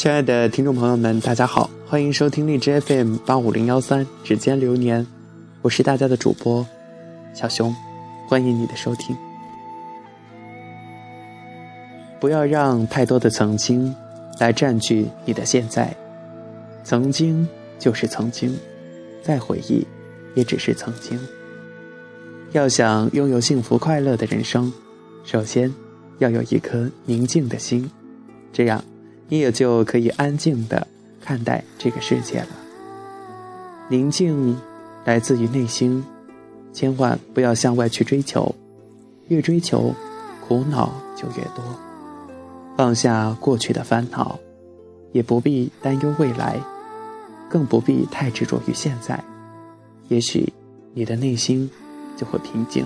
亲爱的听众朋友们，大家好，欢迎收听荔枝 FM 八五零幺三指尖流年，我是大家的主播小熊，欢迎你的收听。不要让太多的曾经来占据你的现在，曾经就是曾经，再回忆也只是曾经。要想拥有幸福快乐的人生，首先要有一颗宁静的心，这样。你也就可以安静的看待这个世界了。宁静来自于内心，千万不要向外去追求，越追求，苦恼就越多。放下过去的烦恼，也不必担忧未来，更不必太执着于现在。也许你的内心就会平静。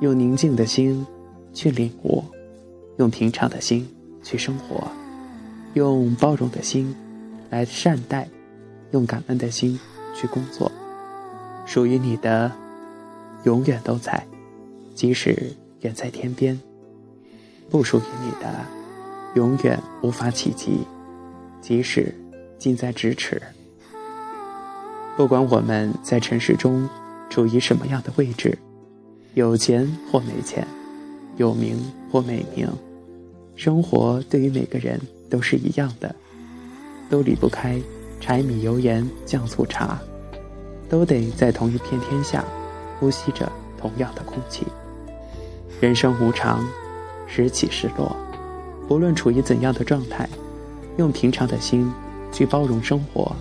用宁静的心去领悟，用平常的心去生活。用包容的心来善待，用感恩的心去工作。属于你的，永远都在，即使远在天边；不属于你的，永远无法企及，即使近在咫尺。不管我们在城市中处于什么样的位置，有钱或没钱，有名或没名，生活对于每个人。都是一样的，都离不开柴米油盐酱醋茶，都得在同一片天下呼吸着同样的空气。人生无常，时起时落，不论处于怎样的状态，用平常的心去包容生活，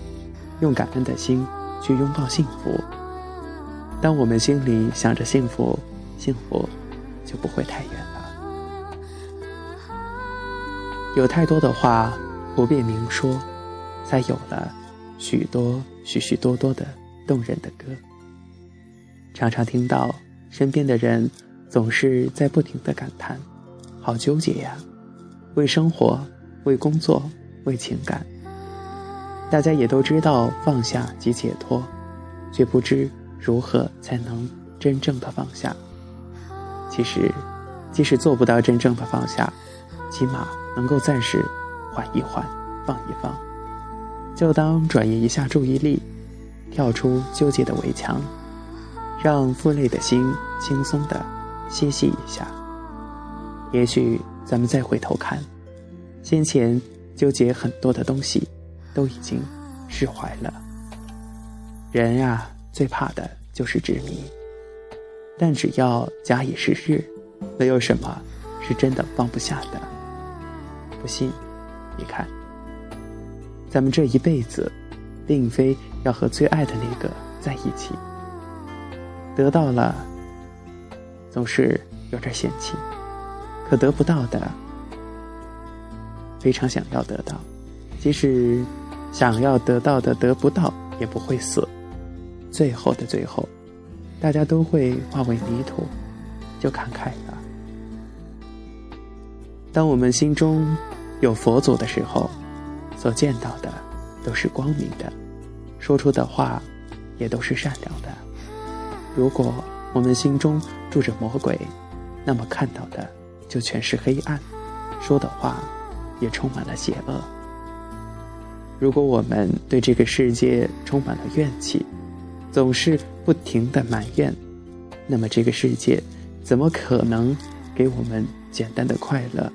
用感恩的心去拥抱幸福。当我们心里想着幸福，幸福就不会太远有太多的话不便明说，才有了许多许许多多的动人的歌。常常听到身边的人总是在不停的感叹：“好纠结呀，为生活，为工作，为情感。”大家也都知道放下即解脱，却不知如何才能真正的放下。其实，即使做不到真正的放下，起码。能够暂时缓一缓，放一放，就当转移一下注意力，跳出纠结的围墙，让负累的心轻松的歇息一下。也许咱们再回头看，先前纠结很多的东西，都已经释怀了。人呀，最怕的就是执迷，但只要假以时日，没有什么是真的放不下的。不信，你看，咱们这一辈子，并非要和最爱的那个在一起。得到了，总是有点嫌弃；可得不到的，非常想要得到。即使想要得到的得不到，也不会死。最后的最后，大家都会化为泥土，就看开了。当我们心中有佛祖的时候，所见到的都是光明的，说出的话也都是善良的。如果我们心中住着魔鬼，那么看到的就全是黑暗，说的话也充满了邪恶。如果我们对这个世界充满了怨气，总是不停的埋怨，那么这个世界怎么可能给我们简单的快乐？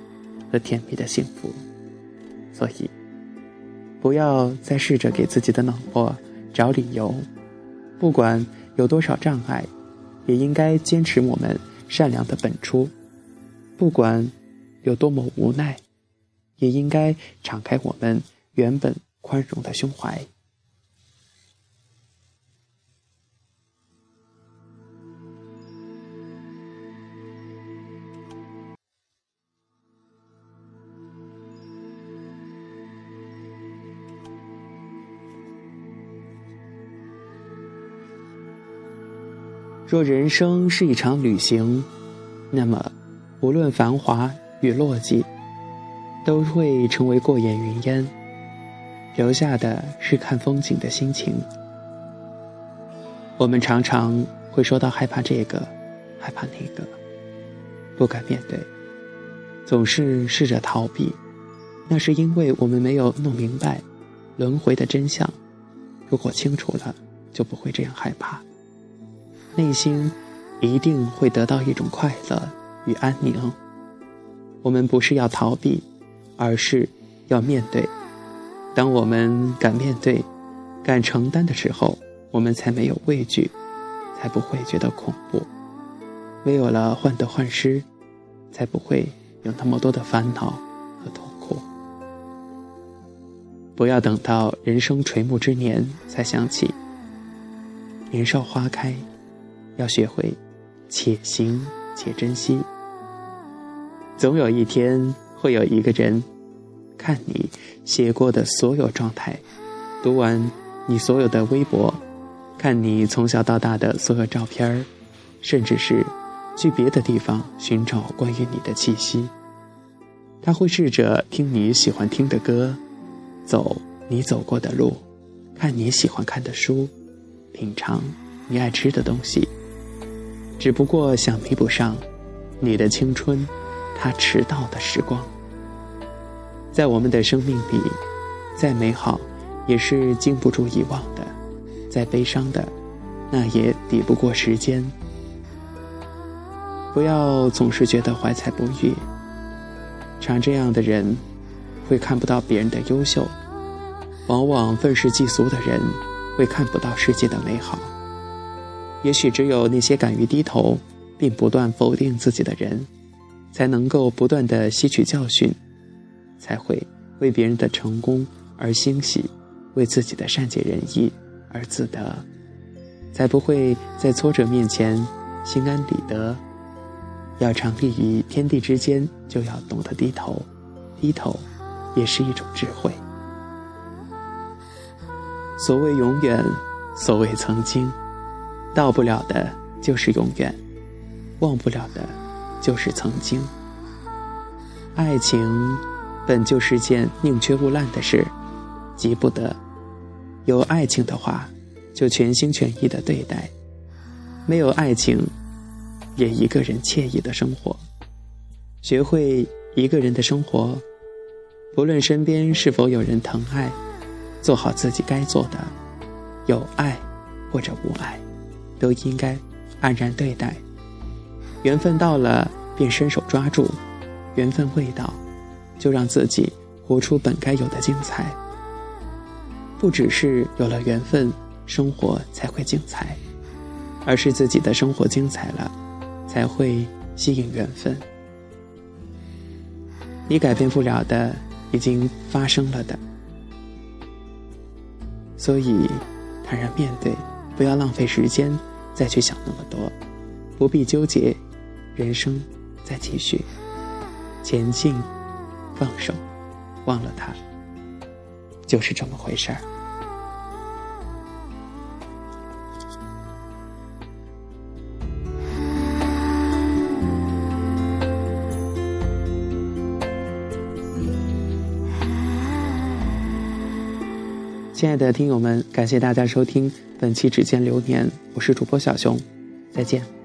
和甜蜜的幸福，所以不要再试着给自己的冷漠找理由。不管有多少障碍，也应该坚持我们善良的本初；不管有多么无奈，也应该敞开我们原本宽容的胸怀。若人生是一场旅行，那么无论繁华与落寂，都会成为过眼云烟，留下的是看风景的心情。我们常常会说到害怕这个，害怕那个，不敢面对，总是试着逃避，那是因为我们没有弄明白轮回的真相。如果清楚了，就不会这样害怕，内心一定会得到一种快乐与安宁。我们不是要逃避，而是要面对。当我们敢面对、敢承担的时候，我们才没有畏惧，才不会觉得恐怖。没有了患得患失，才不会有那么多的烦恼和痛苦。不要等到人生垂暮之年才想起，年少花开，要学会且行且珍惜。总有一天，会有一个人看你写过的所有状态，读完你所有的微博，看你从小到大的所有照片，甚至是去别的地方寻找关于你的气息。他会试着听你喜欢听的歌，走你走过的路，看你喜欢看的书，品尝你爱吃的东西。只不过想弥补上你的青春。他迟到的时光，在我们的生命里，再美好，也是经不住遗忘的；再悲伤的，那也抵不过时间。不要总是觉得怀才不遇，常这样的人，会看不到别人的优秀；往往愤世嫉俗的人，会看不到世界的美好。也许只有那些敢于低头，并不断否定自己的人。才能够不断的吸取教训，才会为别人的成功而欣喜，为自己的善解人意而自得，才不会在挫折面前心安理得。要常立于天地之间，就要懂得低头，低头也是一种智慧。所谓永远，所谓曾经，到不了的就是永远，忘不了的。就是曾经，爱情本就是件宁缺毋滥的事，急不得。有爱情的话，就全心全意的对待；没有爱情，也一个人惬意的生活。学会一个人的生活，不论身边是否有人疼爱，做好自己该做的，有爱或者无爱，都应该安然对待。缘分到了，便伸手抓住；缘分未到，就让自己活出本该有的精彩。不只是有了缘分，生活才会精彩，而是自己的生活精彩了，才会吸引缘分。你改变不了的，已经发生了的，所以坦然面对，不要浪费时间再去想那么多，不必纠结。人生在继续，前进，放手，忘了他，就是这么回事儿。亲爱的听友们，感谢大家收听本期《指尖流年》，我是主播小熊，再见。